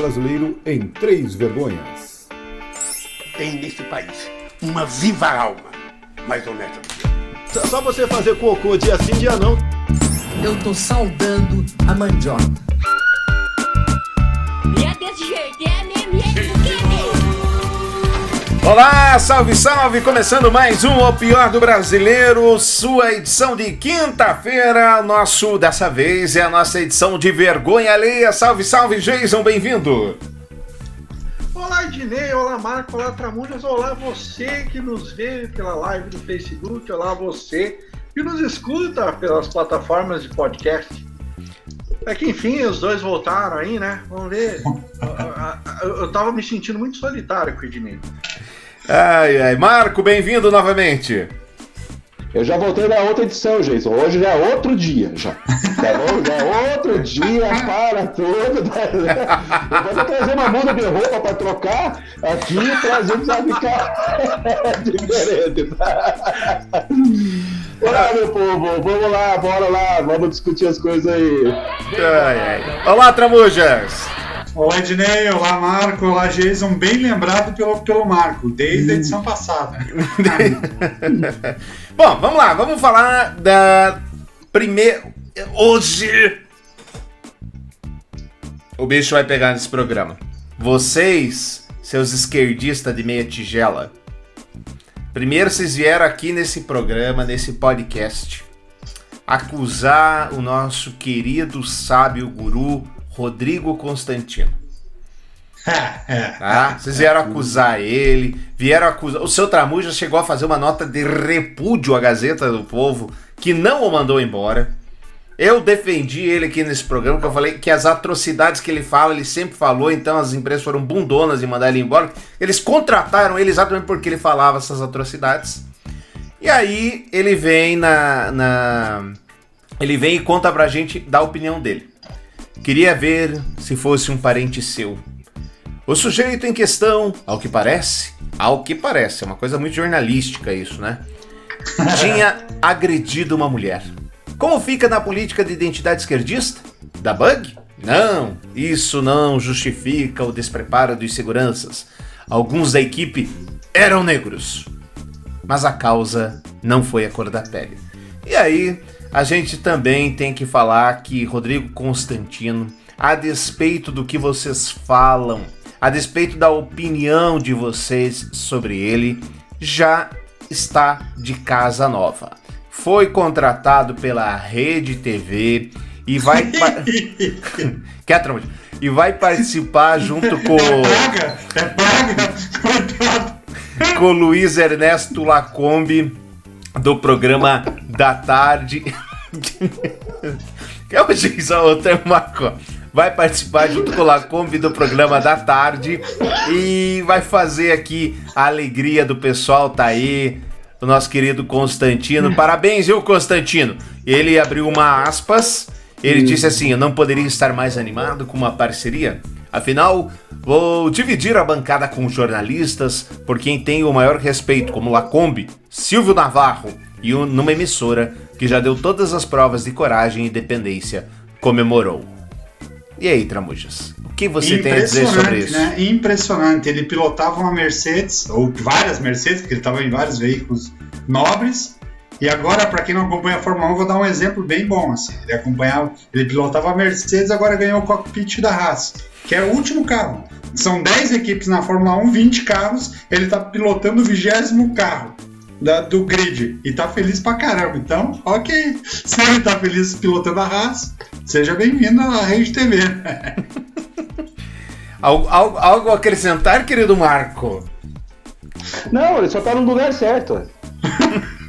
brasileiro em Três Vergonhas. Tem nesse país uma viva alma mais honesta do que eu. Só você fazer cocô dia sim, dia não. Eu tô saudando a mandioca. E é desse jeito, Olá, salve, salve! Começando mais um O Pior do Brasileiro, sua edição de quinta-feira. Nosso, dessa vez, é a nossa edição de vergonha alheia. Salve, salve, Jason, bem-vindo! Olá, Ednei, olá, Marco, olá, Tramujas, olá, você que nos vê pela live do Facebook, olá, você que nos escuta pelas plataformas de podcast. É que enfim, os dois voltaram aí, né? Vamos ver. Eu, eu, eu tava me sentindo muito solitário com o Ednei. Ai, ai, Marco, bem-vindo novamente. Eu já voltei na outra edição, Jason. Hoje já é outro dia, já. Tá? Já é outro dia, para tudo. Eu vou trazer uma muda de roupa para trocar aqui e trazer pra ficar diferente. Tá? Olá, meu povo, vamos lá, bora lá, vamos discutir as coisas aí. Ai, ai. Olá, Tramujas! Olá, Ednei, olá, Marco, olá, Jason. Bem lembrado pelo, pelo Marco, desde a edição passada. Bom, vamos lá, vamos falar da primeira. Hoje. O bicho vai pegar nesse programa. Vocês, seus esquerdistas de meia tigela. Primeiro vocês vieram aqui nesse programa, nesse podcast, acusar o nosso querido sábio guru Rodrigo Constantino. Tá? Vocês vieram acusar ele, vieram acusar. O seu Tramuja chegou a fazer uma nota de repúdio à Gazeta do Povo, que não o mandou embora. Eu defendi ele aqui nesse programa, que eu falei que as atrocidades que ele fala, ele sempre falou, então as empresas foram bundonas em mandar ele embora. Eles contrataram ele exatamente porque ele falava essas atrocidades. E aí ele vem na. na ele vem e conta pra gente da opinião dele. Queria ver se fosse um parente seu. O sujeito em questão, ao que parece, ao que parece, é uma coisa muito jornalística isso, né? Tinha agredido uma mulher. Como fica na política de identidade esquerdista? Da bug? Não, isso não justifica o despreparo dos seguranças. Alguns da equipe eram negros. Mas a causa não foi a cor da pele. E aí, a gente também tem que falar que Rodrigo Constantino, a despeito do que vocês falam, a despeito da opinião de vocês sobre ele, já está de casa nova. Foi contratado pela Rede TV e vai pa- Quer, Tramuja? e vai participar junto com Paga, é paga, coitado. com o Luiz Ernesto Lacombe do programa da tarde. que é o a outra Marco. Vai participar junto com o Lacombe do programa da tarde e vai fazer aqui a alegria do pessoal, tá aí. O nosso querido Constantino. Parabéns, viu, Constantino? Ele abriu uma aspas. Ele disse assim: Eu não poderia estar mais animado com uma parceria. Afinal, vou dividir a bancada com jornalistas por quem tenho o maior respeito, como Lacombe, Silvio Navarro e um- numa emissora que já deu todas as provas de coragem e dependência, comemorou. E aí, Tramujas? O que você tem a dizer sobre isso? Né? Impressionante. Ele pilotava uma Mercedes, ou várias Mercedes, porque ele estava em vários veículos nobres. E agora, para quem não acompanha a Fórmula 1, vou dar um exemplo bem bom. Assim. Ele acompanhava, ele pilotava a Mercedes, agora ganhou o cockpit da Haas, que é o último carro. São 10 equipes na Fórmula 1, 20 carros, ele está pilotando o vigésimo carro. Da- do grid e tá feliz pra caramba. Então, ok. Se ele tá feliz pilotando a Haas, seja bem-vindo à Rede TV. Algo, algo, algo a acrescentar, querido Marco? Não, ele só tá no lugar certo.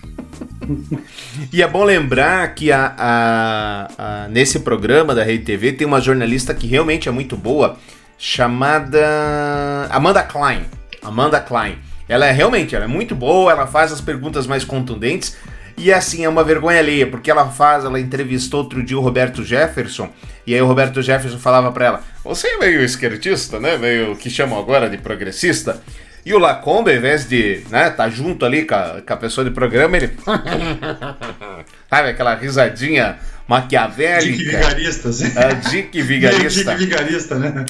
E é bom lembrar que a, a- a- nesse programa da Rede TV tem uma jornalista que realmente é muito boa, chamada Amanda Klein. Amanda Klein. Ela é realmente, ela é muito boa, ela faz as perguntas mais contundentes. E assim, é uma vergonha alheia, porque ela faz, ela entrevistou outro dia o Roberto Jefferson, e aí o Roberto Jefferson falava pra ela: Você é meio esquerdista, né? Meio que chamam agora de progressista. E o Lacombe, ao invés de, né, tá junto ali com a, com a pessoa de programa, ele. Sabe aquela risadinha Dick maquiavélica? Vigarista, assim. É, Dick Vigarista. Dick Vigarista, né?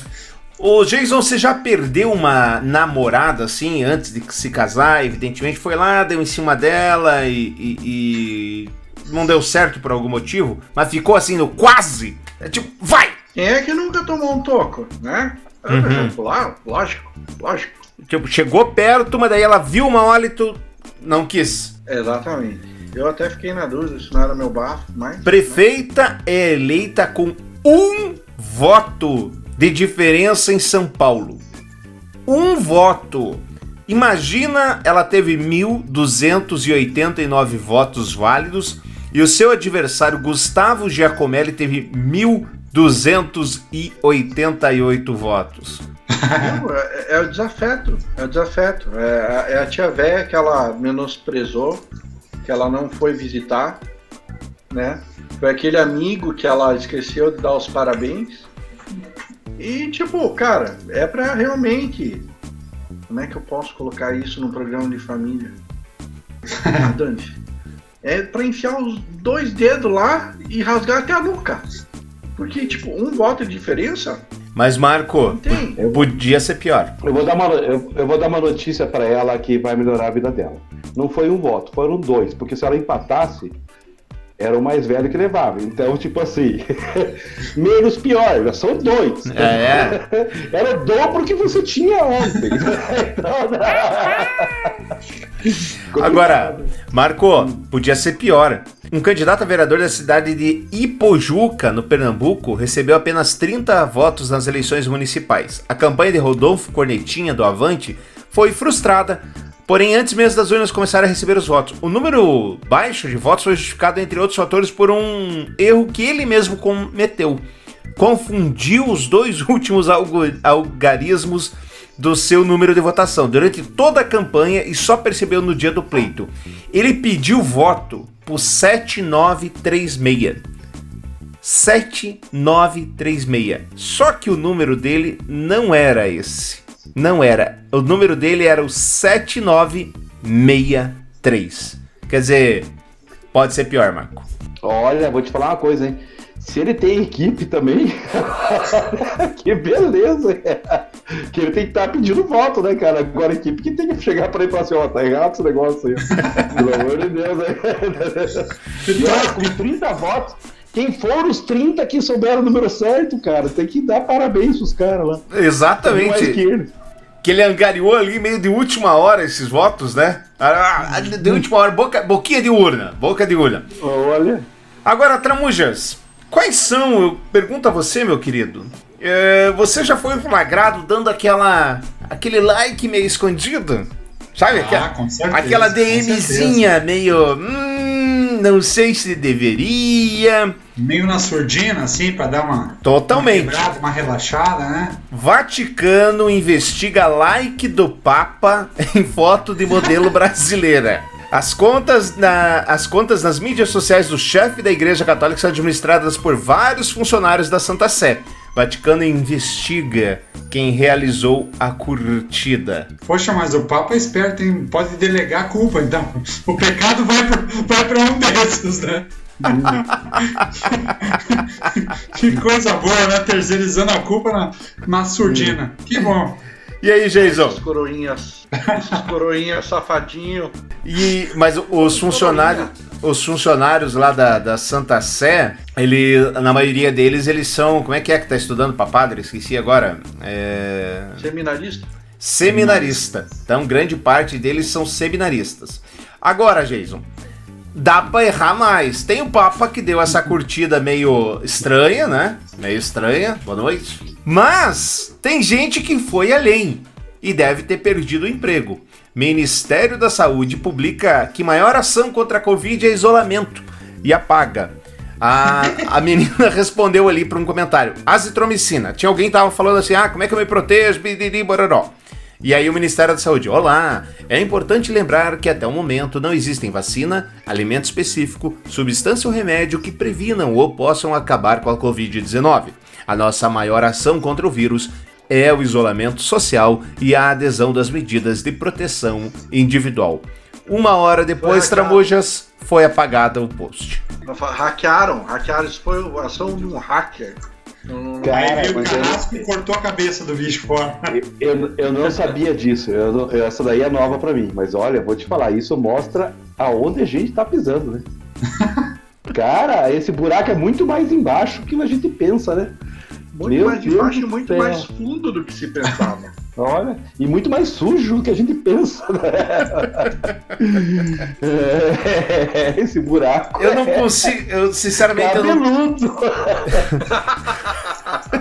Ô, Jason, você já perdeu uma namorada assim antes de se casar? Evidentemente, foi lá, deu em cima dela e, e- e não deu certo por algum motivo, mas ficou assim no quase. É tipo, vai! Quem é que nunca tomou um toco, né? Eu, Uhum. lá, lógico, lógico. Tipo, chegou perto, mas daí ela viu uma hora e tu não quis. Exatamente. Eu até fiquei na dúvida se não era meu bafo, mas. Prefeita é eleita com um voto de diferença em São Paulo. Um voto. Imagina, ela teve 1.289 votos válidos e o seu adversário Gustavo Giacomelli teve 1.288 votos. É, é o desafeto. É o desafeto. É, é a tia véia que ela menosprezou, que ela não foi visitar, né? Foi aquele amigo que ela esqueceu de dar os parabéns. E, tipo, cara, é pra realmente. Como é que eu posso colocar isso num programa de família? Ah, Dante. É pra enfiar os dois dedos lá e rasgar até a nuca. Porque, tipo, um voto de diferença Mas, Marco, tem. podia ser pior. Eu vou dar uma, eu, eu vou dar uma notícia pra ela que vai melhorar a vida dela. Não foi um voto, foram dois, porque se ela empatasse, era o mais velho que levava. Então, tipo assim, menos pior, já são dois. É, Era o dobro que você tinha ontem. Então, Agora, Marco, podia ser pior. Um candidato a vereador da cidade de Ipojuca, no Pernambuco, recebeu apenas 30 votos nas eleições municipais. A campanha de Rodolfo Cornetinha do Avante foi frustrada, porém antes mesmo das urnas começarem a receber os votos. O número baixo de votos foi justificado, entre outros fatores, por um erro que ele mesmo cometeu. Confundiu os dois últimos algarismos do seu número de votação durante toda a campanha e só percebeu no dia do pleito. Ele pediu voto por 7936. 7936. Só que o número dele não era esse. Não era. O número dele era o 7963. Quer dizer, pode ser pior, Marco. Olha, vou te falar uma coisa, hein? Se ele tem equipe também, que beleza! Que ele tem que estar pedindo voto, né, cara? Agora a equipe que tem que chegar pra ele e falar assim, ó, tá errado esse negócio aí. Pelo amor de Deus, né? E com 30 votos, quem foram os 30 que souberam o número certo, cara? Tem que dar parabéns pros caras lá. Tem mais que Exatamente. ele. Que ele angariou ali meio de última hora esses votos, né? Ah, De última hora, boca, boquinha de urna. Boca de urna. Olha. Agora, Tramujas, quais são, eu pergunto a você, meu querido, é, você já foi flagrado dando aquela, aquele like meio escondido? Sabe? Ah, aquela, com certeza, aquela com DMzinha meio, hum, não sei se deveria. Meio na surdina, assim, pra dar uma. Totalmente. Uma, quebrada, uma relaxada, né? Vaticano investiga like do Papa em foto de modelo brasileira. As contas, na- as contas nas mídias sociais do chefe da Igreja Católica são administradas por vários funcionários da Santa Sé. Vaticano investiga quem realizou a curtida. Poxa, mas o Papa é esperto, hein? Pode delegar a culpa, então. O pecado vai pra um desses, né? que coisa boa, né? Terceirizando a culpa na, na surdina. Que bom. E aí, Jason? Esses coroinhas. Esses coroinhas safadinho. E, mas os funcionários, os funcionários lá da, da Santa Sé, ele, na maioria deles, eles são. Como é que é que tá estudando pra padre? Esqueci agora. É. Seminarista. seminarista. Então, grande parte deles são seminaristas. Agora, Jason, dá pra errar mais. Tem o Papa que deu essa curtida meio estranha, né? Meio estranha. Boa noite. Mas tem gente que foi além e deve ter perdido o emprego. Ministério da Saúde publica que maior ação contra a Covid é isolamento e apaga. A, a menina respondeu ali para um comentário: azitromicina. Tinha alguém que tava falando assim: ah, como é que eu me protejo? Bididi, bororó. E aí o Ministério da Saúde, olá, é importante lembrar que até o momento não existem vacina, alimento específico, substância ou remédio que previnam ou possam acabar com a Covid-19. A nossa maior ação contra o vírus é o isolamento social e a adesão das medidas de proteção individual. Uma hora depois, Foi. Tramujas, foi apagada o post. Hackearam, hackearam. Isso foi a ação de um hacker. Não, Cara, Aí veio o mas eu- carrasco e cortou a cabeça do bicho fora. Eu, eu não sabia disso. eu não- essa daí é nova pra mim. Mas olha, vou te falar, isso mostra aonde a gente tá pisando, né? Cara, esse buraco é muito mais embaixo que a gente pensa, né? muito Meu mais de Deus baixo e muito mais fundo do que se pensava. Olha, e muito mais sujo do que a gente pensa, né? É, esse buraco. Eu não é consigo, eu sinceramente eu não, cabeludo.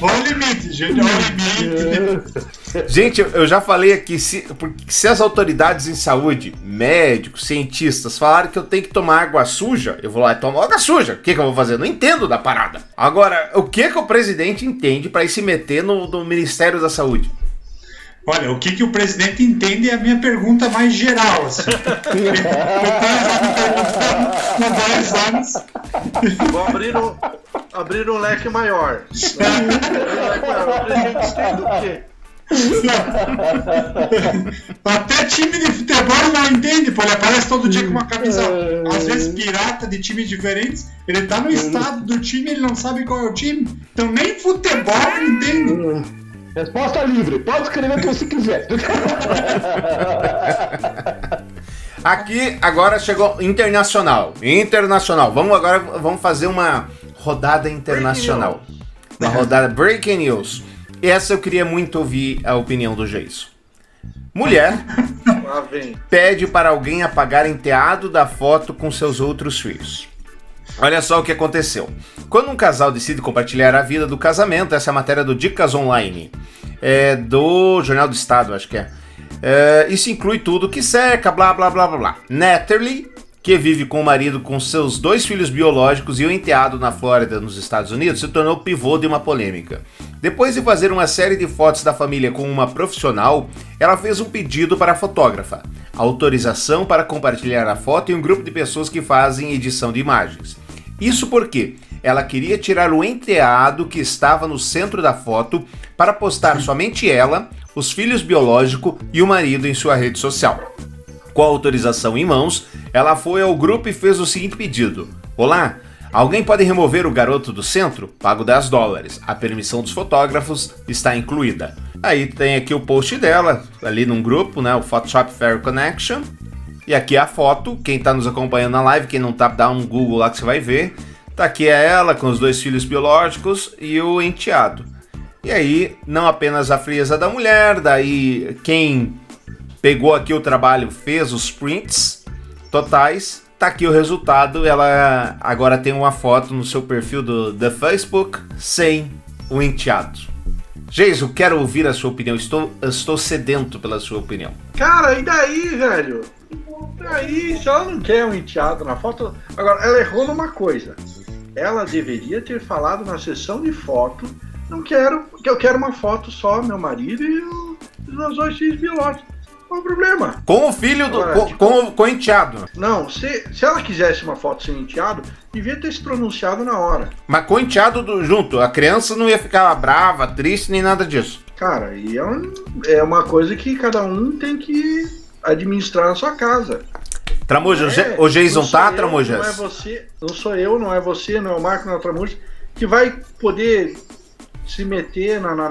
Olha limite, gente, olha limite. Gente, eu- já falei aqui, se, se as autoridades em saúde, médicos, cientistas, falarem que eu tenho que tomar água suja, eu vou lá e tomo água suja. O que, que eu vou fazer? Eu não entendo da parada. Agora, o que, que o presidente entende para ir se meter no, no Ministério da Saúde? Olha, o que, que o presidente entende é a minha pergunta mais geral, assim. Eu tenho já me perguntando há 10 anos. Vou abrir um, abrir um leque maior. Abrir um leque maior. O presidente entende o quê? Até time de futebol não entende, pô. Ele aparece todo dia com uma camisa, às vezes pirata, de times diferentes. Ele tá no estado do time, ele não sabe qual é o time. Então nem futebol ele entende. Resposta livre, pode escrever o que você quiser. Aqui agora chegou internacional. Internacional. Vamos agora vamos fazer uma rodada internacional. Uma rodada breaking news. Essa eu queria muito ouvir a opinião do Jason. Mulher pede para alguém apagar enteado da foto com seus outros filhos. Olha só o que aconteceu. Quando um casal decide compartilhar a vida do casamento, essa é a matéria do Dicas Online, é do Jornal do Estado, acho que é. É, isso inclui tudo que cerca, blá blá blá blá blá. Natalie, que vive com o marido com seus dois filhos biológicos e o enteado na Flórida, nos Estados Unidos, se tornou pivô de uma polêmica. Depois de fazer uma série de fotos da família com uma profissional, ela fez um pedido para a fotógrafa, autorização para compartilhar a foto em um grupo de pessoas que fazem edição de imagens. Isso porque ela queria tirar o enteado que estava no centro da foto para postar somente ela, os filhos biológicos e o marido em sua rede social. Com a autorização em mãos, ela foi ao grupo e fez o seguinte pedido: Olá, alguém pode remover o garoto do centro? Pago 10 dólares. A permissão dos fotógrafos está incluída. Aí tem aqui o post dela, ali num grupo, né? O Photoshop Fair Connection. E aqui a foto, quem tá nos acompanhando na live, quem não tá, dá um Google lá que você vai ver. Tá aqui é ela com os dois filhos biológicos e o enteado. E aí, não apenas a frieza da mulher, daí quem pegou aqui o trabalho fez os prints totais. Tá aqui o resultado. Ela agora tem uma foto no seu perfil do, do Facebook sem o enteado. Geiso, quero ouvir a sua opinião. Estou, estou sedento pela sua opinião. Cara, e daí, velho? Daí, se ela não quer um enteado na foto. Agora, ela errou numa coisa. Ela deveria ter falado na sessão de foto. Não quero, que eu quero uma foto só, meu marido e os dois filhos biológicos. Qual o problema? Com o filho do. Agora, Com, tipo- com, com o enteado. Não, se, se ela quisesse uma foto sem enteado, devia ter se pronunciado na hora. Mas com o enteado do- junto. A criança não ia ficar brava, triste, nem nada disso. Cara, e é, um- é uma coisa que cada um tem que administrar na sua casa. Tramuja, o, É, o Jason tá, eu, Não é Tramujas? você, não sou eu, não é você, não é o Marco, não é o Tramujas, que vai poder se meter na, na,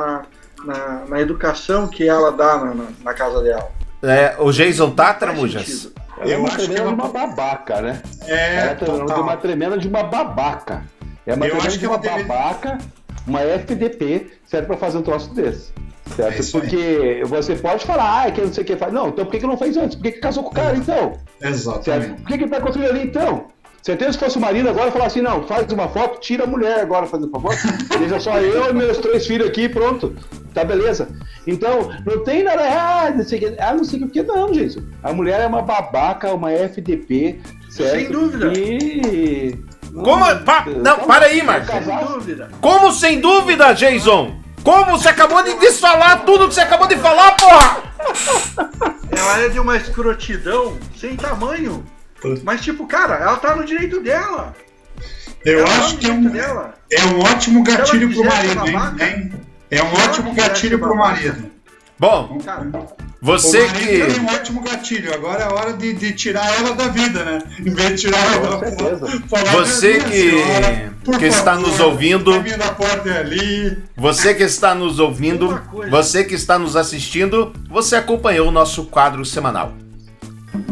na, na- educação que ela dá na, na, na casa dela. É, o Jason tá, Tramujas? Ela é Eu uma acho que tremenda ela- de uma babaca, né? É, Ela é de uma tremenda de uma babaca. É uma Eu tremenda acho que de uma deve- babaca, uma FDP, serve pra fazer um troço desse. Certo? É isso aí. Porque você pode falar, ah, que não sei o que faz. Não, então por que, que não fez antes? Por que, que casou com o cara então? Certo? Exatamente. Por que, que tá construindo ali então? Certeza que fosse o marido agora falar assim, não, faz uma foto, tira a mulher agora, fazendo favor. Deixa só eu e meus três filhos aqui, pronto. Tá beleza. Então, não tem nada, ah, não sei o que, ah, não sei o que, não, gente. A mulher é uma babaca, uma FDP, certo? Sem dúvida. E. Como? Pa- não, para aí, Marcos. Sem dúvida. Como sem dúvida, Jason? Como você acabou de desfalar tudo que você acabou de falar, porra? Ela é de uma escrotidão sem tamanho. Mas, tipo, cara, ela tá no direito dela. Eu Ela tá acho no que é um, dela. é um ótimo gatilho pro marido, hein? babaca, hein? É um ótimo gatilho pro marido. Bom, Cara, Você que. tem um ótimo gatilho. Agora é hora de, de tirar ela da vida, né? Em vez de tirar ela da Você "Minha que- senhora, que está nos ouvindo- da porta é ali. Você que está nos ouvindo, você que está nos assistindo, você acompanhou o nosso quadro semanal.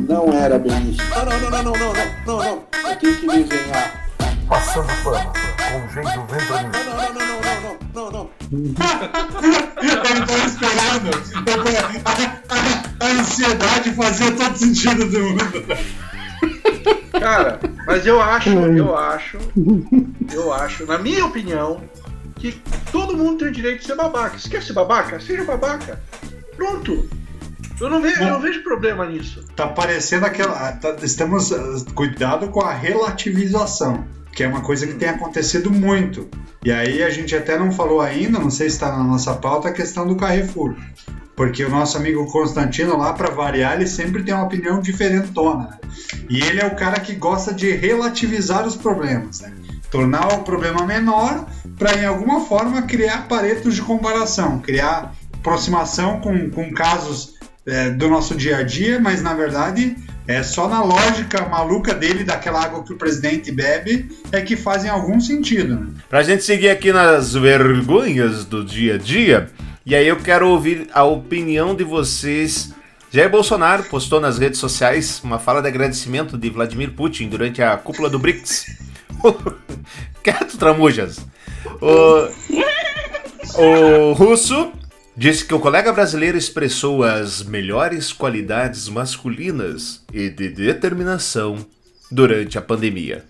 Não era bem isso. Não, não, não, não, não, não, não, não. Eu tenho que desenhar. Passando pano, com jeito ventranil. Não, não, não, não, não, não, não, não. Eu tô esperando. A, a, a ansiedade fazia todo sentido do mundo. Cara, mas eu acho, eu acho, eu acho, na minha opinião, que todo mundo tem o direito de ser babaca. Esquece babaca, seja babaca. Pronto. Eu não vejo, eu não vejo problema nisso. Tá parecendo aquela. tá- estamos. ah, Cuidado com a relativização, que é uma coisa que tem acontecido muito. E aí a gente até não falou ainda, não sei se está na nossa pauta, a questão do Carrefour. Porque o nosso amigo Constantino, lá para variar, ele sempre tem uma opinião diferentona. né? E ele é o cara que gosta de relativizar os problemas, né? Tornar o problema menor para, em alguma forma, criar paretos de comparação, criar aproximação com, com casos é, do nosso dia a dia, mas na verdade é só na lógica maluca dele, daquela água que o presidente bebe, é que fazem algum sentido. Né? Pra gente seguir aqui nas vergonhas do dia a dia, e aí eu quero ouvir a opinião de vocês. Jair Bolsonaro postou nas redes sociais uma fala de agradecimento de Vladimir Putin durante a cúpula do BRICS. Quieto, tramujas. O, o russo disse que o colega brasileiro expressou as melhores qualidades masculinas e de determinação durante a pandemia.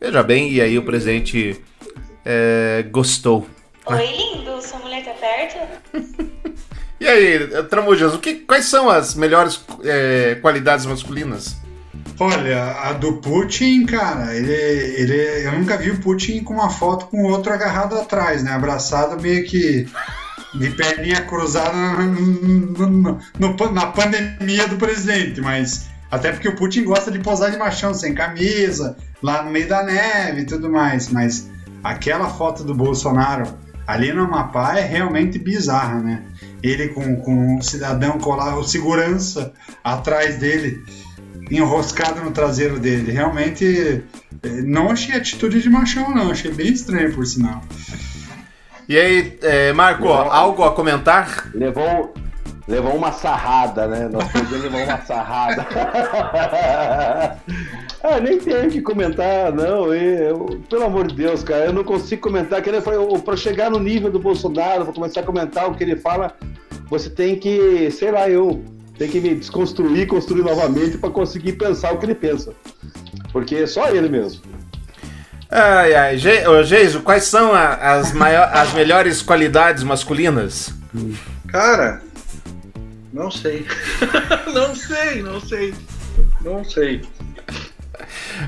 Veja bem, e aí o presidente é, gostou. Oi, lindo, sua mulher tá perto? E aí, Tramujas, o que, quais são as melhores é, qualidades masculinas? Olha, a do Putin, cara, ele, ele, eu nunca vi o Putin com uma foto com o outro agarrado atrás, né? Abraçado meio que de perninha cruzada na pandemia do presidente, mas até porque o Putin gosta de posar de machão sem camisa, lá no meio da neve e tudo mais, mas aquela foto do Bolsonaro ali no Amapá é realmente bizarra, né? Ele com, com o cidadão colar, o segurança atrás dele enroscado no traseiro dele. Realmente, eh, não achei atitude de machão, não. Achei bem estranho, por sinal. E aí, é, Marco, algo a comentar? Levou, levou uma sarrada, né? Nosso presidente levou uma sarrada. ah, nem tenho o que comentar, não. Eu, pelo amor de Deus, cara, eu não consigo comentar. Que ele para chegar no nível do Bolsonaro, para começar a comentar o que ele fala, você tem que, sei lá, eu tem que me desconstruir, construir novamente para conseguir pensar o que ele pensa. Porque é só ele mesmo. Ai, ai, Ge ô, Geiso, quais são a- as, maior, as melhores qualidades masculinas? Cara, não sei. não sei, não sei. Não sei.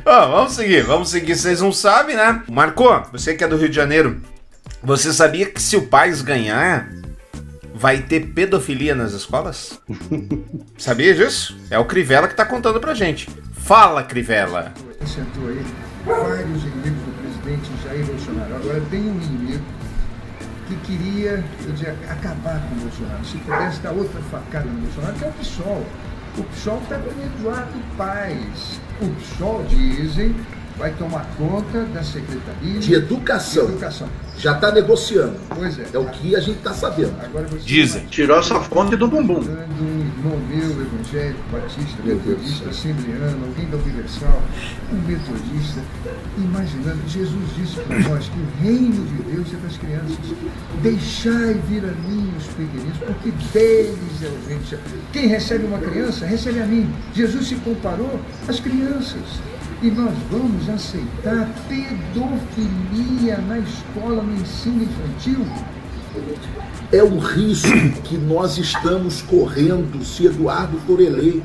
Ó, vamos seguir, vamos seguir. Vocês não sabem, né? Marco, você que é do Rio de Janeiro, você sabia que se o Paz ganhar, vai ter pedofilia nas escolas? sabia disso? É o Crivella que tá contando pra gente. Fala, Crivella. Sentou aí vários inimigos do presidente Jair Bolsonaro. Agora tem um inimigo que queria dizer, acabar com o Bolsonaro. Se pudesse dar outra facada no Bolsonaro, que é o PSOL. O PSOL está com Eduardo Paes. O PSOL, dizem, vai tomar conta da Secretaria De educação. de Educação. Já está negociando. Pois é. É o que a gente está sabendo. Agora você Dizem. Tirou essa fonte do bumbum. Um irmão meu, evangélico, batista, metodista, assembleano, alguém da Universal, um metodista, imaginando, Jesus disse para nós que o reino de Deus é das crianças. Deixai vir a mim os pequeninos, porque deles é o reino. céu. Quem recebe uma criança, recebe a mim. Jesus se comparou às crianças. E nós vamos aceitar pedofilia na escola, no ensino infantil? É o risco que nós estamos correndo se Eduardo for eleito.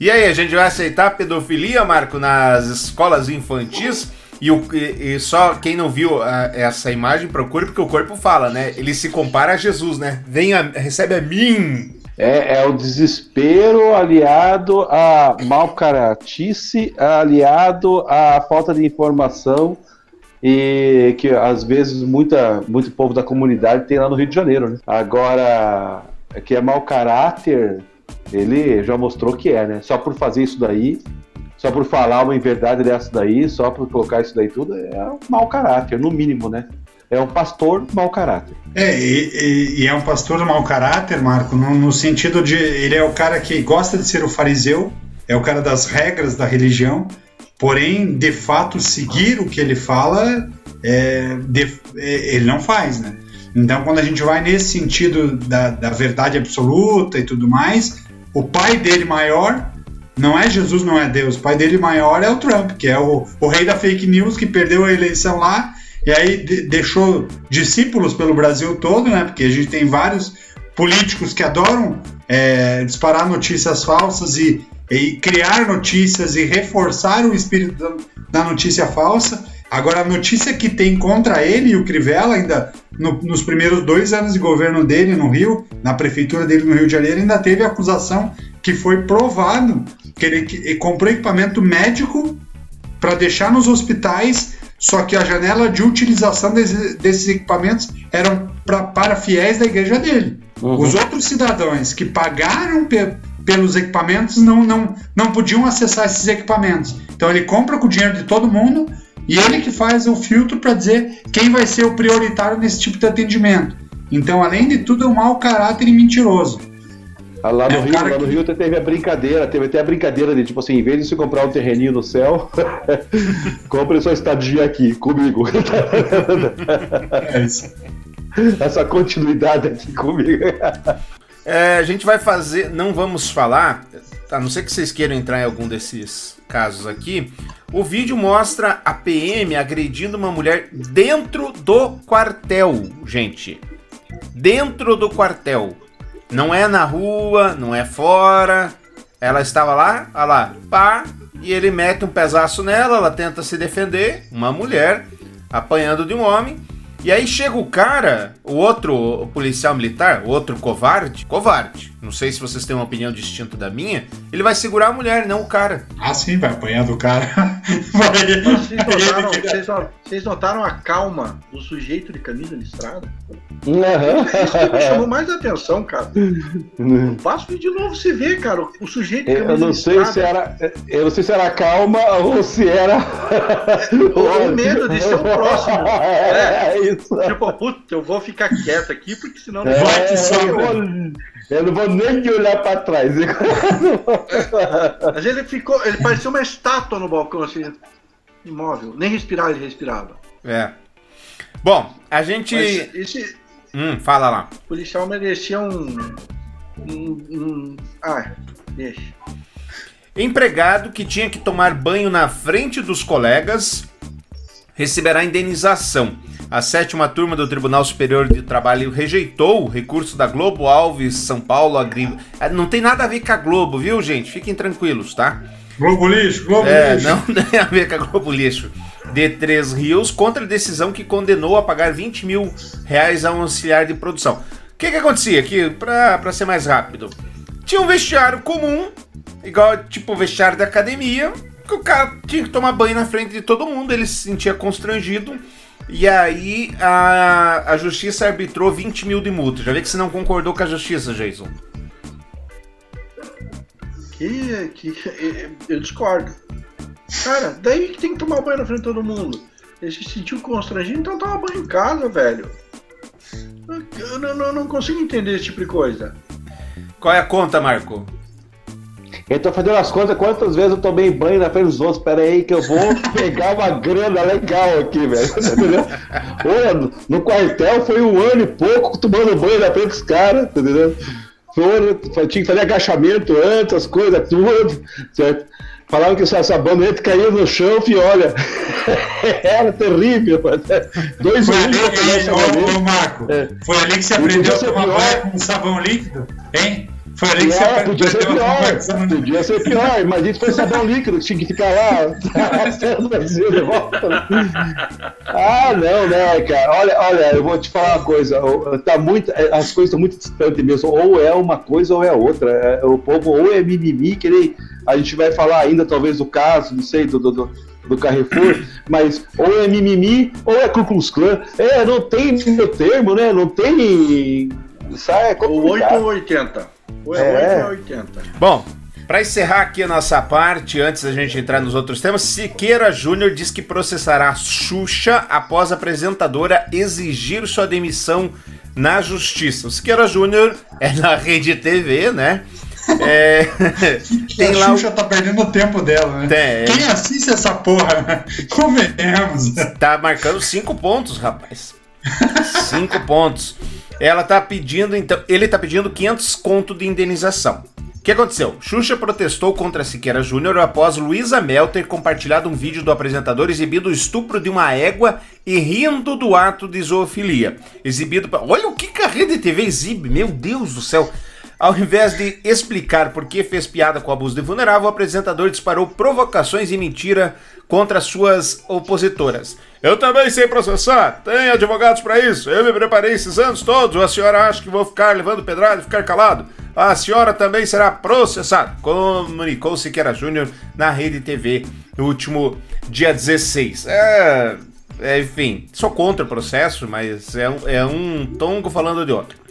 E aí, a gente vai aceitar pedofilia, Marco, nas escolas infantis? E, o, e- e só quem não viu ah, essa imagem, procure, porque o corpo fala, né? Ele se compara a Jesus, né? Venha, recebe a mim. É, é o desespero aliado a mau caratice, aliado à falta de informação e que às vezes muita, muito povo da comunidade tem lá no Rio de Janeiro. Né? Agora, que é mau caráter, Ele já mostrou que é, né? Só por fazer isso daí, só por falar uma inverdade dessa daí, só por colocar isso daí tudo, é um mau caráter, no mínimo, né? É um pastor mau caráter. É, e, e- é um pastor mau caráter, Marco, no, no sentido de ele é o cara que gosta de ser o fariseu, é o cara das regras da religião, porém, de fato, seguir o que ele fala, é, de- é, ele não faz, né? Então, quando a gente vai nesse sentido da, da verdade absoluta e tudo mais, o pai dele maior não é Jesus, não é Deus. O pai dele maior é o Trump, que é o, o rei da fake news que perdeu a eleição lá e aí de- deixou discípulos pelo Brasil todo, né? Porque a gente tem vários políticos que adoram é, disparar notícias falsas e, e criar notícias e reforçar o espírito da, da notícia falsa. Agora, a notícia que tem contra ele e o Crivella, ainda no- nos primeiros dois anos de governo dele no Rio, na prefeitura dele no Rio de Janeiro, ainda teve acusação que foi provado que ele, que ele comprou equipamento médico para deixar nos hospitais, só que a janela de utilização desse- desses equipamentos eram pra, para fiéis da igreja dele. Os outros cidadãos que pagaram pe- pelos equipamentos não, não, não podiam acessar esses equipamentos. Então ele compra com o dinheiro de todo mundo e ele que faz o filtro para dizer quem vai ser o prioritário nesse tipo de atendimento. Então, além de tudo, é um mau caráter e mentiroso. Ah, Lá no, É, Rio, lá no que- Rio teve a brincadeira, teve até a brincadeira de tipo assim, em vez de você comprar um terreninho no céu, compre sua estadia aqui comigo. É isso. Essa continuidade aqui comigo. É, a gente vai fazer, não vamos falar, a não ser que vocês queiram entrar em algum desses casos aqui. O vídeo mostra a PM agredindo uma mulher dentro do quartel, gente. Dentro do quartel. Não é na rua, não é fora. Ela estava lá, olha lá, pá, e ele mete um pesaço nela, ela tenta se defender, uma mulher apanhando de um homem. E aí chega o cara, o outro o policial militar, o outro covarde, covarde. Não sei se vocês têm uma opinião distinta da minha. Ele vai segurar a mulher, não o cara. Ah, sim, vai apanhar do cara. Vai- vocês notaram, que- vocês vocês notaram a calma do sujeito de camisa listrada? Aham. Isso que me chamou mais atenção, cara. Passa o vídeo de novo, você vê, cara, o sujeito de camisa Eu não sei listrada. se era. Eu não sei se era calma ou se era. Ou medo de ser o próximo. É, é isso. Tipo, puta, eu vou ficar quieto aqui, porque senão não É, vai sobra. vou- eu não vou nem olhar pra trás. Mas ele ficou, ele parecia uma estátua no balcão, assim, imóvel. Nem respirar ele respirava. É. Bom, a gente. Mas esse Hum, fala lá. policial merecia um. um, um... Ah, deixa. Empregado que tinha que tomar banho na frente dos colegas receberá indenização. A sétima turma do Tribunal Superior de Trabalho rejeitou o recurso da Globo Alves São Paulo Agri... Ah, Não tem nada a ver com a Globo, viu, gente? Fiquem tranquilos, tá? Globo lixo, Globo É, lixo. não tem a ver com a Globo Lixo. De Três Rios contra a decisão que condenou a pagar 20 mil reais a um auxiliar de produção. O que que acontecia aqui, pra, pra ser mais rápido? Tinha um vestiário comum, igual tipo o vestiário da academia, que o cara tinha que tomar banho na frente de todo mundo, ele se sentia constrangido. E aí a, a justiça arbitrou 20 mil de multa. Já vê que você não concordou com a justiça, Jason. Que, que eu discordo. Cara, daí que tem que tomar banho na frente de todo mundo. Ele se sentiu constrangido, então toma banho em casa, velho. Eu não, não, não consigo entender esse tipo de coisa. Qual é a conta, Marco? Eu tô fazendo as contas quantas vezes eu tomei banho na frente dos outros. Pera aí que eu vou pegar uma grana legal aqui, velho. Entendeu? Olha, no- quartel foi um ano e pouco tomando banho na frente dos caras, tá entendeu? Foi, tinha que fazer agachamento antes, as coisas, tudo, certo? Falavam que essa sabonete caía no chão e olha, era terrível. mano. Dois Foi ali, essa ô, Marco, É. foi ali que você aprendeu a tomar banho com sabão líquido? Hein? Foi ali que você É, podia ser pior. líquido. Podia ser pior. Imagina se fosse sabão líquido, que tinha que ficar lá arrastando de volta. Ah, não, né, cara? Olha, olha, eu vou te falar uma coisa. o- Tá muito, é, as coisas estão muito distantes mesmo. Ou é uma coisa ou é outra. É, o povo ou é mimimi, que nem a gente vai falar ainda, talvez, do caso, não sei, do, do, do, do Carrefour, mas ou é mimimi ou é Ku Klux Klan. É, não tem meu termo, né? Não tem. Sai, é Ou 8 complicado. ou 80. Ou é, É. 8 ou é 80. Bom, para encerrar aqui a nossa parte, antes da gente entrar nos outros temas, Siqueira Júnior diz que processará Xuxa após a apresentadora exigir sua demissão na justiça. O Siqueira Júnior é na Rede TV, né? É, tem a lá Xuxa tá perdendo o tempo dela, né? Tem. Quem assiste essa porra, né? Convenhamos. Tá marcando cinco pontos, rapaz. Cinco pontos. Ela tá pedindo, então. Ele tá pedindo 500 conto de indenização. O que aconteceu? Xuxa protestou contra Siqueira Júnior após Luísa Mel ter compartilhado um vídeo do apresentador exibindo o estupro de uma égua e rindo do ato de zoofilia. Exibido. pra- Olha o que que a Rede TV exibe, meu Deus do céu! Ao invés de explicar por que fez piada com o abuso de vulnerável, o apresentador disparou provocações e mentira contra suas opositoras. Eu também sei processar, tem advogados para isso. Eu me preparei esses anos todos. A senhora acha que vou ficar levando pedrada e ficar calado? A senhora também será processada. Comunicou Siqueira Júnior na Rede TV no último dia 16. É, é, enfim, sou contra o processo, mas é, é um tongo falando de outro.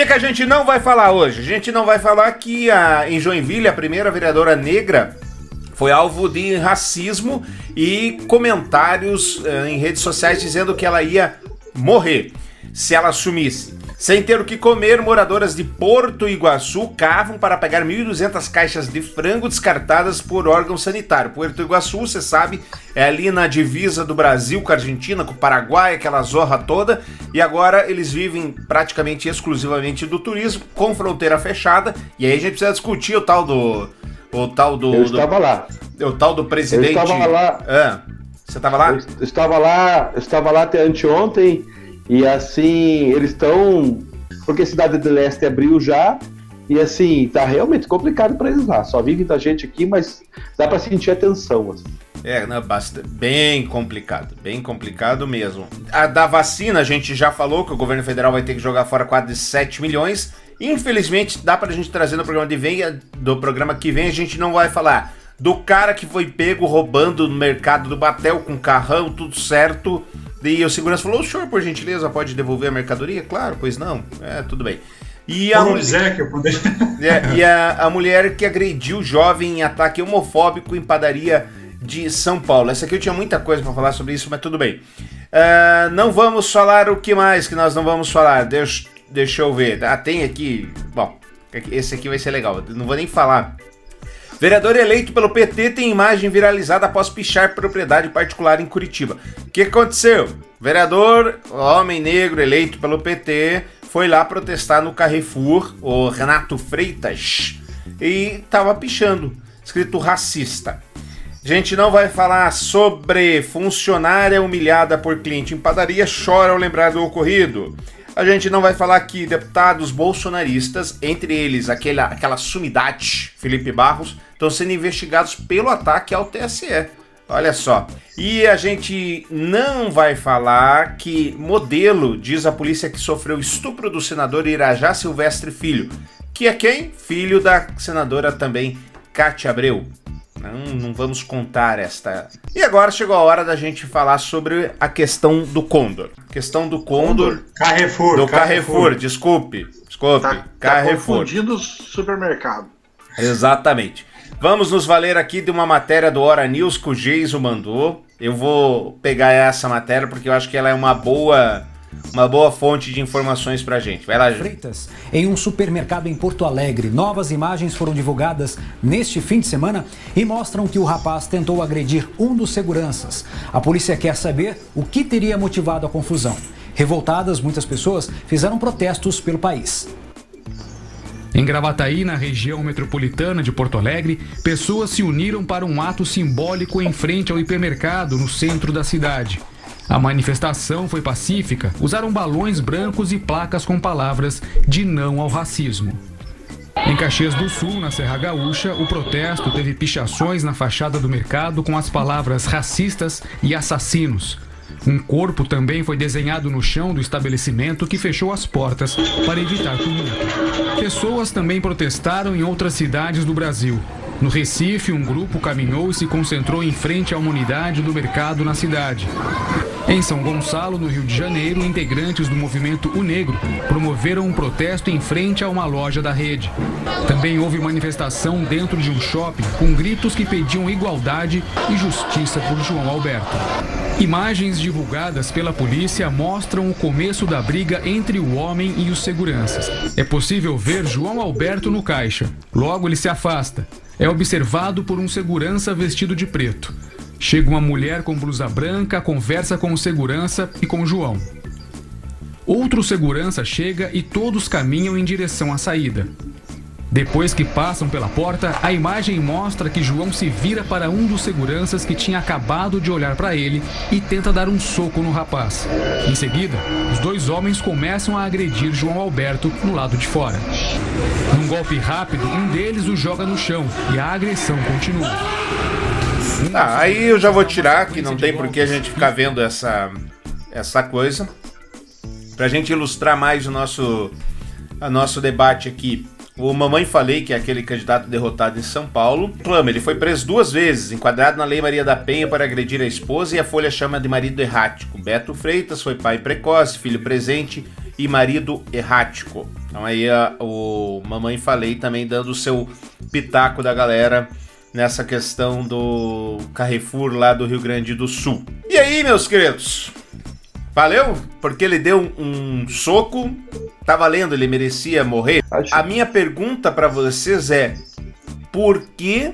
Que, que a gente não vai falar hoje? A gente não vai falar que a, em Joinville a primeira vereadora negra foi alvo de racismo e comentários eh, em redes sociais dizendo que ela ia morrer se ela assumisse. Sem ter o que comer, moradoras de Porto Iguaçu cavam para pegar 1.200 caixas de frango descartadas por órgão sanitário. Porto Iguaçu, você sabe, é ali na divisa do Brasil com a Argentina, com o Paraguai, aquela zorra toda. E agora eles vivem praticamente exclusivamente do turismo, com fronteira fechada. E aí a gente precisa discutir o tal do. O tal do. Eu do- estava lá. o tal do presidente. Eu estava lá. Ah, você estava lá? Eu estava lá, eu estava lá até anteontem e assim, eles estão. Porque cidade do leste abriu já. E assim, tá realmente complicado para eles lá. Só vive da gente aqui, mas dá para sentir a tensão. Assim. É, bem complicado, bem complicado mesmo. A da vacina, a gente já falou que o governo federal vai ter que jogar fora quase 7 milhões. Infelizmente, dá pra gente trazer no programa de vem, do programa que vem, a gente não vai falar do cara que foi pego roubando no mercado do Batel com carrão, tudo certo. E o segurança falou: o senhor, por gentileza, pode devolver a mercadoria? Claro, pois não. É, tudo bem. E a, mulher- é, e a, a mulher que agrediu o jovem em ataque homofóbico em padaria de São Paulo. Essa aqui eu tinha muita coisa pra falar sobre isso, mas tudo bem. Ah, não vamos falar o que mais que nós não vamos falar. Deixa, deixa eu ver. Ah, tem aqui. Bom, esse aqui vai ser legal. Não vou nem falar. Vereador eleito pelo PT tem imagem viralizada após pichar propriedade particular em Curitiba. O que aconteceu? Vereador, homem negro eleito pelo PT, foi lá protestar no Carrefour, o Renato Freitas, e tava pichando, escrito racista. A gente não vai falar sobre funcionária humilhada por cliente em padaria chora ao lembrar do ocorrido. A gente não vai falar que deputados bolsonaristas, entre eles aquela, aquela sumidade, Felipe Barros, estão sendo investigados pelo ataque ao TSE. Olha só. E a gente não vai falar que modelo diz a polícia que sofreu estupro do senador Irajá Silvestre Filho. Que é quem? Filho da senadora também, Cátia Abreu. Não, não vamos contar esta. E agora chegou a hora da gente falar sobre a questão do Condor. Questão do Condor. Carrefour. Do Carrefour, desculpe. Desculpe. Tá, tá Carrefour. confundindo o supermercado. Exatamente. Vamos nos valer aqui de uma matéria do Hora News que o Geiso mandou. Eu vou pegar essa matéria porque eu acho que ela é uma boa, uma boa fonte de informações pra gente. Vai lá, Geiso. Freitas, em um supermercado em Porto Alegre. Novas imagens foram divulgadas neste fim de semana e mostram que o rapaz tentou agredir um dos seguranças. A polícia quer saber o que teria motivado a confusão. Revoltadas, muitas pessoas fizeram protestos pelo país. Em Gravataí, na região metropolitana de Porto Alegre, pessoas se uniram para um ato simbólico em frente ao hipermercado no centro da cidade. A manifestação foi pacífica, usaram balões brancos e placas com palavras de não ao racismo. Em Caxias do Sul, na Serra Gaúcha, o protesto teve pichações na fachada do mercado com as palavras racistas e assassinos. Um corpo também foi desenhado no chão do estabelecimento que fechou as portas para evitar tumulto. Pessoas também protestaram em outras cidades do Brasil. No Recife, um grupo caminhou e se concentrou em frente a uma unidade do mercado na cidade. Em São Gonçalo, no Rio de Janeiro, integrantes do movimento O Negro promoveram um protesto em frente a uma loja da rede. Também houve manifestação dentro de um shopping com gritos que pediam igualdade e justiça por João Alberto. Imagens divulgadas pela polícia mostram o começo da briga entre o homem e os seguranças. É possível ver João Alberto no caixa. Logo ele se afasta. É observado por um segurança vestido de preto. Chega uma mulher com blusa branca, conversa com o segurança e com João. Outro segurança chega e todos caminham em direção à saída. Depois que passam pela porta, a imagem mostra que João se vira para um dos seguranças que tinha acabado de olhar para ele e tenta dar um soco no rapaz. Em seguida, os dois homens começam a agredir João Alberto no lado de fora. Num golpe rápido, um deles o joga no chão e a agressão continua. Ah, aí eu já vou tirar, que não tem por que a gente ficar vendo essa, essa coisa. Pra gente ilustrar mais o nosso, o nosso debate aqui. O Mamãe Falei, que é aquele candidato derrotado em São Paulo, clama, ele foi preso duas vezes, enquadrado na Lei Maria da Penha para agredir a esposa e a Folha chama de marido errático. Beto Freitas foi pai precoce, filho presente e marido errático. Então aí a, o Mamãe Falei também dando o seu pitaco da galera nessa questão do Carrefour lá do Rio Grande do Sul. E aí, meus queridos? Valeu? Porque ele deu um, soco, tá valendo, ele merecia morrer. Acho- A minha pergunta pra vocês é: por que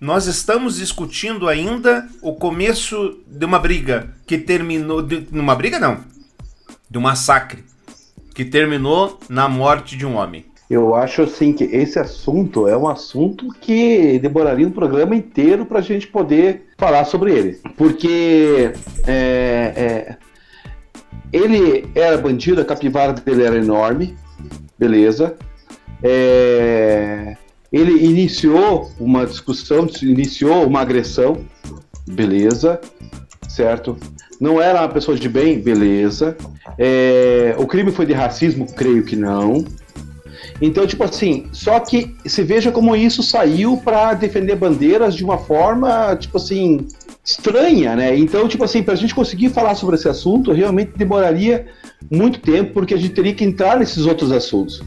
nós estamos discutindo ainda o começo de uma briga que terminou. De, numa briga, não. De um massacre. Que terminou na morte de um homem. Eu acho assim que esse assunto é um assunto que demoraria um programa inteiro para a gente poder falar sobre ele. Porque é, é, ele era bandido, a capivara dele era enorme, beleza. É, ele iniciou uma discussão, iniciou uma agressão, beleza, certo? Não era uma pessoa de bem, beleza. É, o crime foi de racismo, creio que não. Então, tipo assim, só que se veja como isso saiu para defender bandeiras de uma forma, tipo assim, estranha, né? Então, tipo assim, pra gente conseguir falar sobre esse assunto, realmente demoraria muito tempo, porque a gente teria que entrar nesses outros assuntos.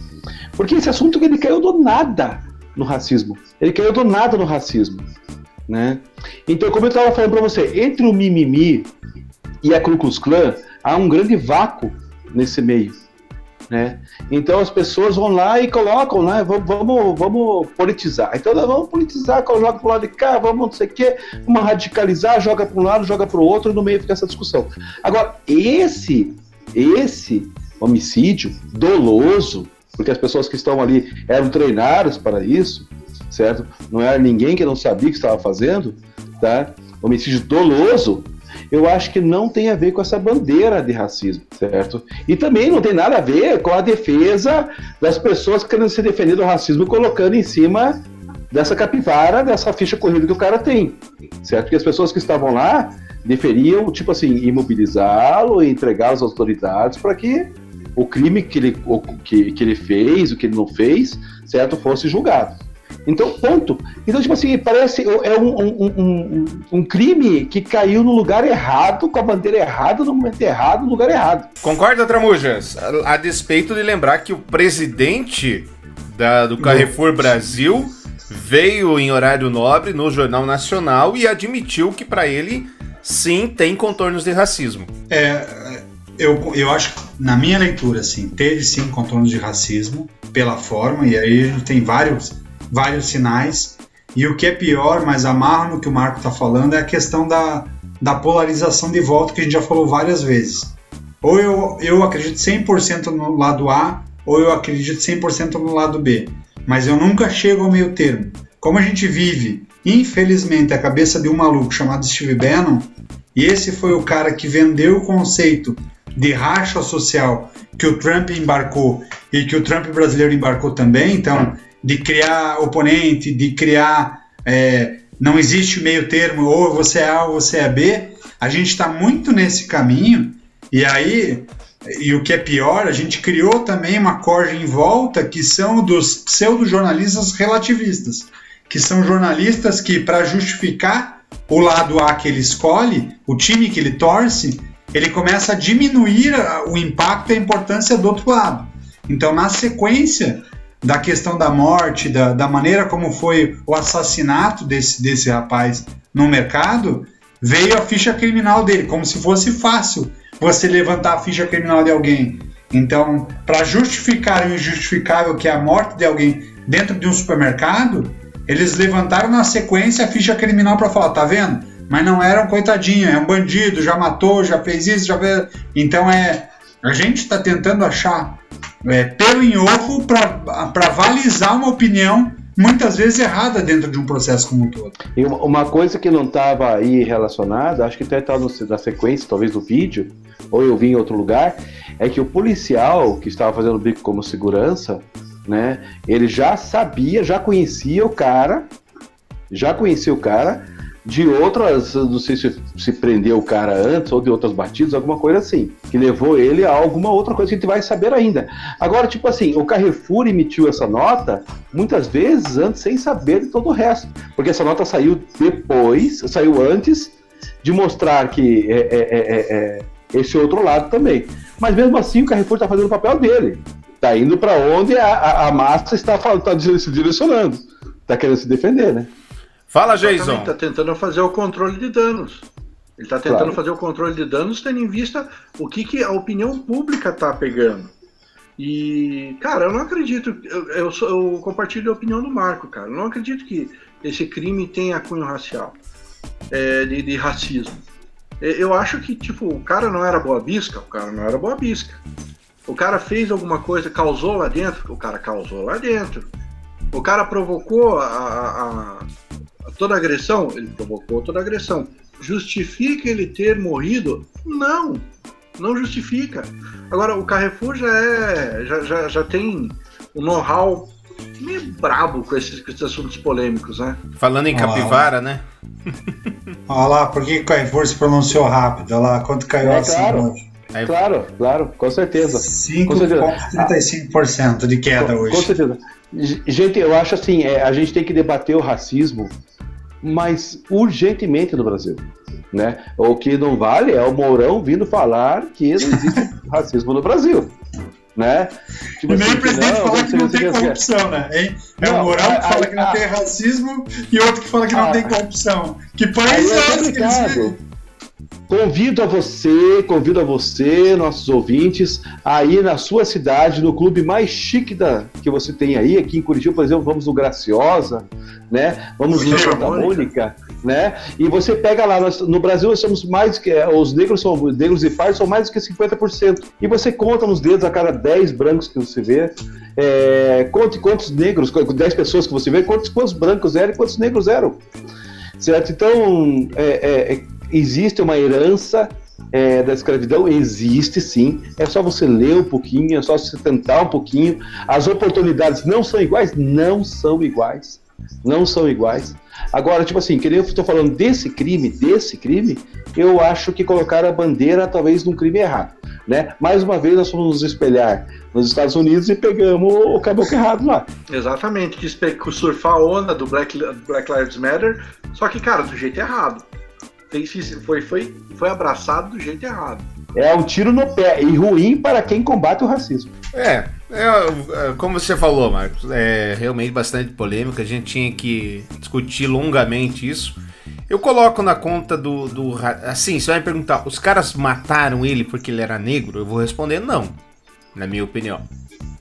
Porque esse assunto ele caiu do nada no racismo. Ele caiu do nada no racismo, né? Então, como eu estava falando para você, entre o mimimi e a Ku Klux Klan, há um grande vácuo nesse meio. Né? Então as pessoas vão lá e colocam, né? Vamos, vamos, vamos politizar. Então nós vamos politizar, joga para o lado de cá, vamos não sei o quê, vamos radicalizar, joga para um lado, joga para o outro, e no meio fica essa discussão. Agora, esse, esse homicídio doloso, porque as pessoas que estão ali eram treinadas para isso, certo? Não era ninguém que não sabia o que estava fazendo, tá? Homicídio doloso, eu acho que não tem a ver com essa bandeira de racismo, certo? E também não tem nada a ver com a defesa das pessoas querendo se defender do racismo colocando em cima dessa capivara, dessa ficha corrida que o cara tem, certo? Porque as pessoas que estavam lá deveriam, tipo assim, imobilizá-lo e entregar às autoridades para que o crime que ele, que, que ele fez, o que ele não fez, certo, fosse julgado. Então, ponto. Então, tipo assim, parece é um, um, um, um, crime que caiu no lugar errado, com a bandeira errada, no momento errado, no lugar errado. Concorda, Tramujas? A, a despeito de lembrar que o presidente da, do Carrefour Brasil veio em horário nobre no Jornal Nacional e admitiu que para ele sim tem contornos de racismo. É, eu, eu acho que na minha leitura, assim, teve sim contornos de racismo pela forma, e aí a gente tem vários, vários sinais. E o que é pior, mas amarra no que o Marco está falando, é a questão da, da polarização de voto que a gente já falou várias vezes. Ou eu, eu acredito 100% no lado A, ou eu acredito 100% no lado B. Mas eu nunca chego ao meio termo. Como a gente vive, infelizmente, a cabeça de um maluco chamado Steve Bannon, e esse foi o cara que vendeu o conceito de racha social que o Trump embarcou e que o Trump brasileiro embarcou também, então, de criar oponente, de criar. É, não existe meio termo, ou você é A ou você é B. A gente está muito nesse caminho, e aí, e o que é pior, a gente criou também uma corda em volta que são dos pseudo-jornalistas relativistas, que são jornalistas que, para justificar o lado A que ele escolhe, o time que ele torce, ele começa a diminuir o impacto e a importância do outro lado. Então, na sequência da questão da morte, da, da maneira como foi o assassinato desse, desse rapaz no mercado, veio a ficha criminal dele, como se fosse fácil você levantar a ficha criminal de alguém. Então, para justificar o injustificável que é a morte de alguém dentro de um supermercado, eles levantaram na sequência a ficha criminal para falar, tá vendo? Mas não era um coitadinho, é um bandido, já matou, já fez isso, já fez. Então é. A gente está tentando achar é, pelo em ovo para balizar uma opinião muitas vezes errada dentro de um processo como um todo. E uma, uma coisa que não estava aí relacionada, acho que até está na sequência, talvez, do vídeo, ou eu vi em outro lugar, é que o policial que estava fazendo o bico como segurança, né, ele já sabia, já conhecia o cara, já conhecia o cara de outras, não sei se, se prendeu o cara antes ou de outras batidas, alguma coisa assim, que levou ele a alguma outra coisa que a gente vai saber ainda. Agora, tipo assim, o Carrefour emitiu essa nota muitas vezes antes sem saber de todo o resto, porque essa nota saiu depois, saiu antes de mostrar que é, é, é, é, esse outro lado também. Mas mesmo assim, o Carrefour está fazendo o papel dele. Está indo para onde a, a, a, massa está, está se direcionando. Está querendo se defender, né? Fala, Jason. Ele está tentando fazer o controle de danos. Ele está tentando claro. fazer o controle de danos tendo em vista o que, que a opinião pública está pegando. E, cara, eu não acredito. Eu, eu, sou, eu, compartilho a opinião do Marco, cara. Eu não acredito que esse crime tenha cunho racial, é, de, de, racismo. Eu acho que, tipo, o cara não era boa bisca, o cara não era boa bisca. O cara fez alguma coisa, causou lá dentro, o cara causou lá dentro. O cara provocou a, a, a toda agressão, ele provocou toda agressão. Justifica ele ter morrido? Não, não justifica. Agora, o Carrefour já é. já, já, já tem um know-how meio brabo com esses, com esses assuntos polêmicos, né? Falando em capivara, né? Olha lá, por que o Carrefour se pronunciou rápido? Olha lá, quanto caiu É, assim claro. hoje? É, claro, claro, com certeza. Com certeza. 5,35% de queda Com, hoje. com certeza. Gente, eu acho assim, é, a gente tem que debater o racismo, mas urgentemente no Brasil. Né? O que não vale é o Mourão vindo falar que não existe racismo no Brasil. Né? Tipo E nem assim, o presidente não, fala que não tem corrupção, né? Hein? É o Mourão que fala a- que não a- tem racismo e outro que fala que não Ah. tem corrupção. Que Aí país é é esse que eles vivem? Convido a você, convido a você, nossos ouvintes, a ir na sua cidade, no clube mais chique da, que você tem aí, aqui em Curitiba, por exemplo, vamos no Graciosa, né? Vamos no Santa Mônica, né? E você pega lá, nós- no Brasil nós somos mais que, os negros são, negros e pardos são mais do que 50%. E você conta nos dedos a cada 10 brancos que você vê, é, conte quantos negros, com 10 pessoas que você vê, quantos, quantos brancos eram e quantos negros eram. Certo? Então, é, é, é, existe uma herança é, da escravidão? Existe sim. É só você ler um pouquinho, é só você tentar um pouquinho. As oportunidades não são iguais? Não são iguais. Não são iguais. Agora, tipo assim, que nem eu estou falando desse crime, desse crime, eu acho que colocaram a bandeira talvez num crime errado. Né? Mais uma vez, nós fomos nos espelhar nos Estados Unidos e pegamos o caboclo errado lá. Exatamente, quis pe- surfar a onda do Black, Black Lives Matter, só que, cara, do jeito errado. Fiz- Foi, foi, foi abraçado do jeito errado. É um tiro no pé e ruim para quem combate o racismo. É, é, é, como você falou, Marcos, é realmente bastante polêmica. A gente tinha que discutir longamente isso. Eu coloco na conta do, do. Assim, você vai me perguntar: os caras mataram ele porque ele era negro? Eu vou responder não, na minha opinião.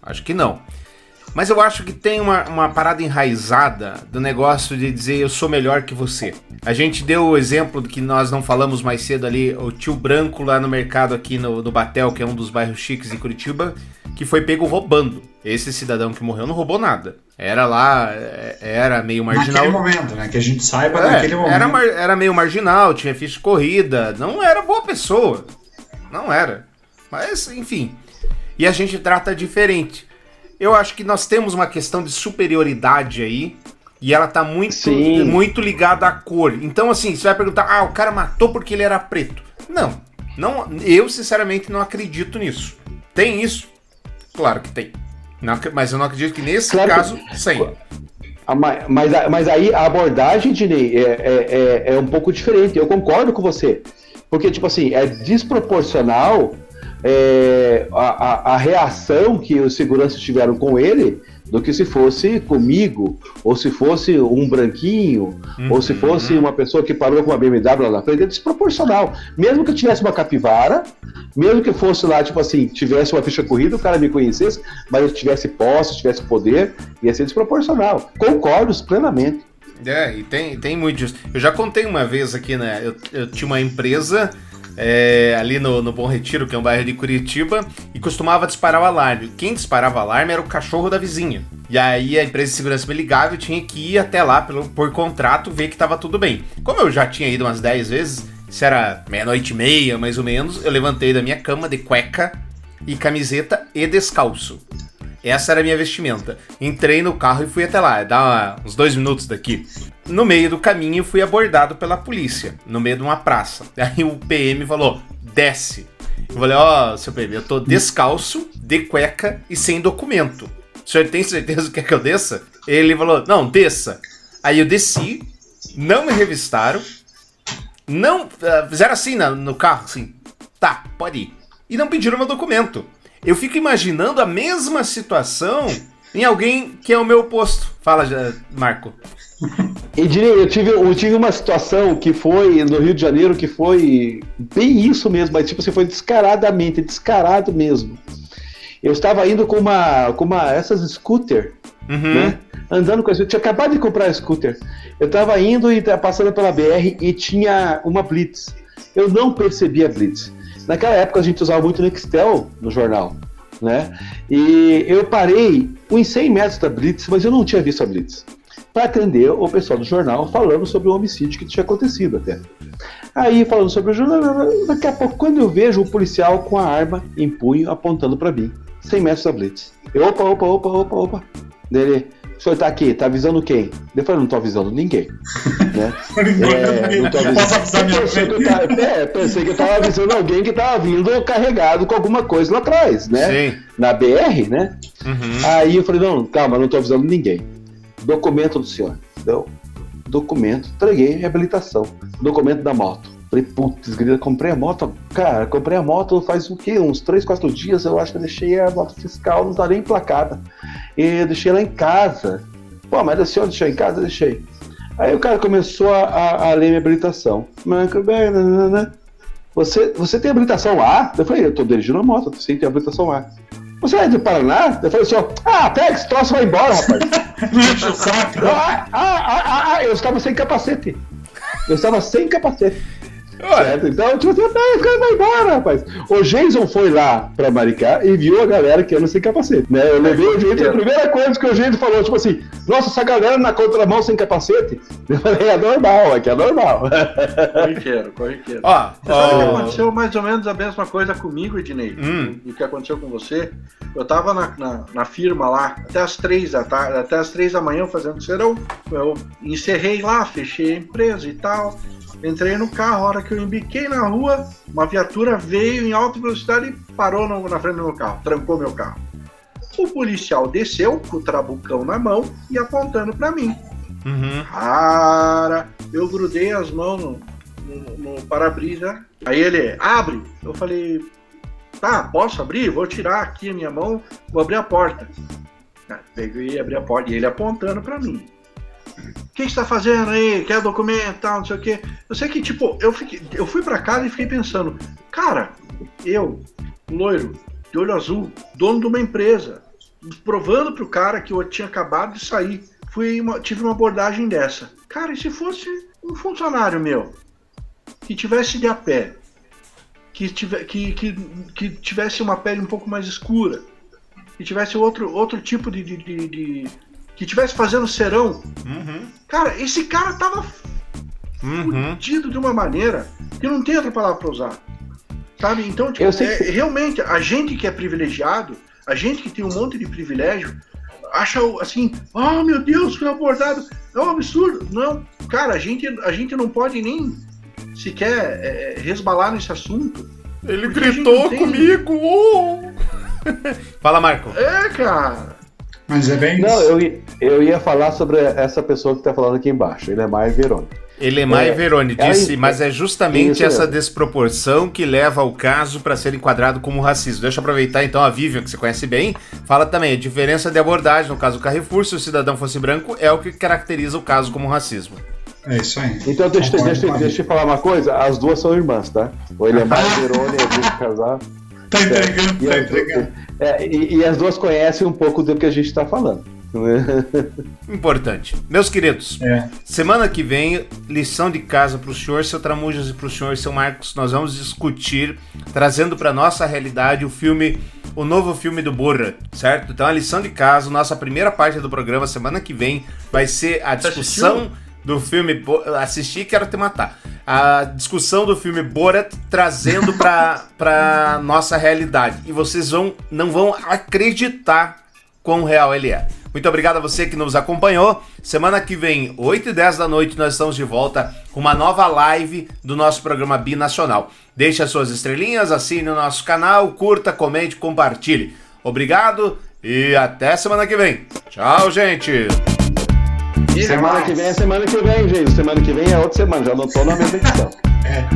Acho que não. Mas eu acho que tem uma, uma parada enraizada do negócio de dizer eu sou melhor que você. A gente deu o exemplo do que nós não falamos mais cedo ali, o tio branco lá no mercado aqui no, no Batel, que é um dos bairros chiques de Curitiba, que foi pego roubando. Esse cidadão que morreu não roubou nada. Era lá, é, era meio marginal. Naquele momento, né? Que a gente saiba É, naquele momento. Era, era meio marginal, tinha ficha de corrida, não era boa pessoa. Não era. Mas, enfim. E a gente trata diferente. Eu acho que nós temos uma questão de superioridade aí. E ela tá muito, Sim. muito ligada à cor. Então, assim, você vai perguntar: ah, o cara matou porque ele era preto. Não. não eu, sinceramente, não acredito nisso. Tem isso? Claro que tem. Não mas eu não acredito que nesse Claro que- caso, sem. Ah, ma- Mas, mas aí a abordagem, Dinei, é, é, é, é um pouco diferente. Eu concordo com você. Porque, tipo assim, é desproporcional é, a, a, a reação que os seguranças tiveram com ele do que se fosse comigo, ou se fosse um branquinho, ou se fosse uma pessoa que parou com uma BMW lá na frente, é desproporcional. Mesmo que eu tivesse uma capivara, mesmo que fosse lá, tipo assim, tivesse uma ficha corrida, o cara me conhecesse, mas eu tivesse posse, tivesse poder, ia ser desproporcional. Concordo plenamente. É, e tem, tem muito disso. Eu já contei uma vez aqui, né? Eu, eu tinha uma empresa é, ali no, no Bom Retiro, que é um bairro de Curitiba, e costumava disparar o alarme. Quem disparava o alarme era o cachorro da vizinha. E aí a empresa de segurança me ligava e eu tinha que ir até lá pelo, por contrato ver que tava tudo bem. Como eu já tinha ido umas 10 vezes, isso era meia-noite e meia, mais ou menos, eu levantei da minha cama de cueca e camiseta e descalço. Essa era a minha vestimenta. Entrei no carro e fui até lá. Dá uns dois minutos daqui. No meio do caminho, fui abordado pela polícia, no meio de uma praça. Aí o PM falou: desce. Eu falei: ó, oh, seu PM, eu tô descalço, de cueca e sem documento. O senhor tem certeza que quer que eu desça? Ele falou: não, desça. Aí eu desci, não me revistaram, não. Uh, fizeram assim no, no carro, assim. Tá, pode ir. E não pediram meu documento. Eu fico imaginando a mesma situação em alguém que é o meu oposto. Fala, Marco. E eu tive, eu tive uma situação que foi no Rio de Janeiro que foi bem isso mesmo, mas tipo assim, foi descaradamente, descarado mesmo. Eu estava indo com uma, com uma essas scooter, uhum. né? Andando com a tinha acabado de comprar a scooter. Eu estava indo e passando pela BR e tinha uma Blitz. Eu não percebi a Blitz. Naquela época a gente usava muito Nextel no jornal, né? E eu parei uns 100 metros da Blitz, mas eu não tinha visto a Blitz para atender o pessoal do jornal falando sobre o homicídio que tinha acontecido até. Aí, falando sobre o jornal, daqui a pouco, quando eu vejo o policial com a arma em punho apontando para mim, 100 metros da Blitz. Eu, opa, opa, opa, opa, opa. Dele, o senhor tá aqui, tá avisando quem? Eu falei, não tô avisando ninguém. né? é, não tô avisando. Pensei que, eu tava, é, pensei que eu tava avisando alguém que tava vindo carregado com alguma coisa lá atrás, né? Sim. Na BR, né? Uhum. Aí eu falei, não, calma, não tô avisando ninguém. Documento do senhor. Então, documento, entreguei reabilitação. Documento da moto. Falei, putz, comprei a moto. Cara, comprei a moto faz o quê? Uns 3, 4 dias. Eu acho que eu deixei a moto fiscal, não tá nem emplacada. E eu deixei ela em casa. Pô, mas o senhor deixou em casa? Deixei. Aí o cara começou a, a, a ler minha habilitação. Você, você tem habilitação A? Eu falei, eu tô dirigindo a moto, você tem habilitação A. Você é do Paraná? Eu falei assim, ah, pega esse troço e vai embora, rapaz. Enche o saco. Ah, ah, ah, ah, eu estava sem capacete. Eu estava sem capacete. Certo? Então, tipo assim, ah, esse cara vai embora, rapaz. O Jason foi lá pra Maricá e viu a galera que anda sem capacete. Né? Eu levei o Jason, a primeira coisa que o Jason falou, tipo assim, nossa, essa galera na contramão sem capacete. Eu falei, é normal, aqui é normal. Corriqueiro, corriqueiro. Ó, Você ó... sabe que aconteceu mais ou menos a mesma coisa comigo, Ednei, hum. do que aconteceu com você. Eu tava na, na, na, firma lá até as três da tarde, até as três da manhã fazendo serão. Eu encerrei lá, fechei a empresa e tal. Entrei no carro, a hora que eu embiquei na rua, uma viatura veio em alta velocidade e parou no, na frente do meu carro, trancou meu carro. O policial desceu com o trabucão na mão e apontando para mim. Uhum. Cara, eu grudei as mãos no, no, no para-brisa. Aí ele abre. Eu falei, tá, posso abrir? Vou tirar aqui a minha mão, vou abrir a porta. Peguei e abri a porta e ele apontando para mim. O que, está fazendo aí? Quer documento tal, não sei o quê. Eu sei que, tipo, eu, fiquei, eu fui para casa e fiquei pensando, cara, eu, loiro, de olho azul, dono de uma empresa, provando pro cara que eu tinha acabado de sair, fui uma, tive uma abordagem dessa. Cara, e se fosse um funcionário meu que tivesse de a pé, que, tive, que, que, que tivesse uma pele um pouco mais escura, que tivesse outro, outro tipo de, de, de, de que tivesse fazendo serão. Uhum. Cara, esse cara tava uhum. fudido de uma maneira que não tem outra palavra para usar. Sabe? Então, tipo, é, realmente, a gente que é privilegiado, a gente que tem um monte de privilégio, acha assim, oh meu Deus, foi abordado, é um absurdo. Não, cara, a gente, a gente não pode nem sequer é, resbalar nesse assunto. Ele gritou comigo! Oh! Fala, Marco. É, cara. Mas é bem Não, isso. eu, eu ia falar sobre essa pessoa que tá falando aqui embaixo. Ele é mais Verônica. Elemar É, e Verone ela- disse, mas é justamente essa mesmo. desproporção que leva o caso para ser enquadrado como racismo. Deixa eu aproveitar então a Vivian, que você conhece bem, fala também a diferença de abordagem no caso do Carrefour, se o cidadão fosse branco, é o que caracteriza o caso como racismo. É isso aí. Então deixa, deixa, deixa eu falar uma coisa. As duas são irmãs, tá? O Elemar e a Verônica, é de casar. Tá entregando, E tá as, entregando. é, e, e as duas conhecem um pouco do que a gente tá falando. Importante. Meus queridos, É. semana que vem, lição de casa para o senhor, seu Tramujas e para o senhor, seu Marcos, nós vamos discutir, trazendo para nossa realidade o filme, o novo filme do Burra, certo? Então a lição de casa, nossa primeira parte do programa, semana que vem, vai ser a discussão do filme. Assistir, quero te matar. A discussão do filme Borat trazendo para para nossa realidade. E vocês vão não vão acreditar quão real ele é. Muito obrigado a você que nos acompanhou. Semana que vem, 8 e 10 da noite, nós estamos de volta com uma nova live do nosso programa Binacional. Deixe as suas estrelinhas, assine o nosso canal, curta, comente, compartilhe. Obrigado e até semana que vem. Tchau, gente! Semana que vem é semana que vem, gente. Semana que vem é outra semana. Já não tô na mesma edição. É.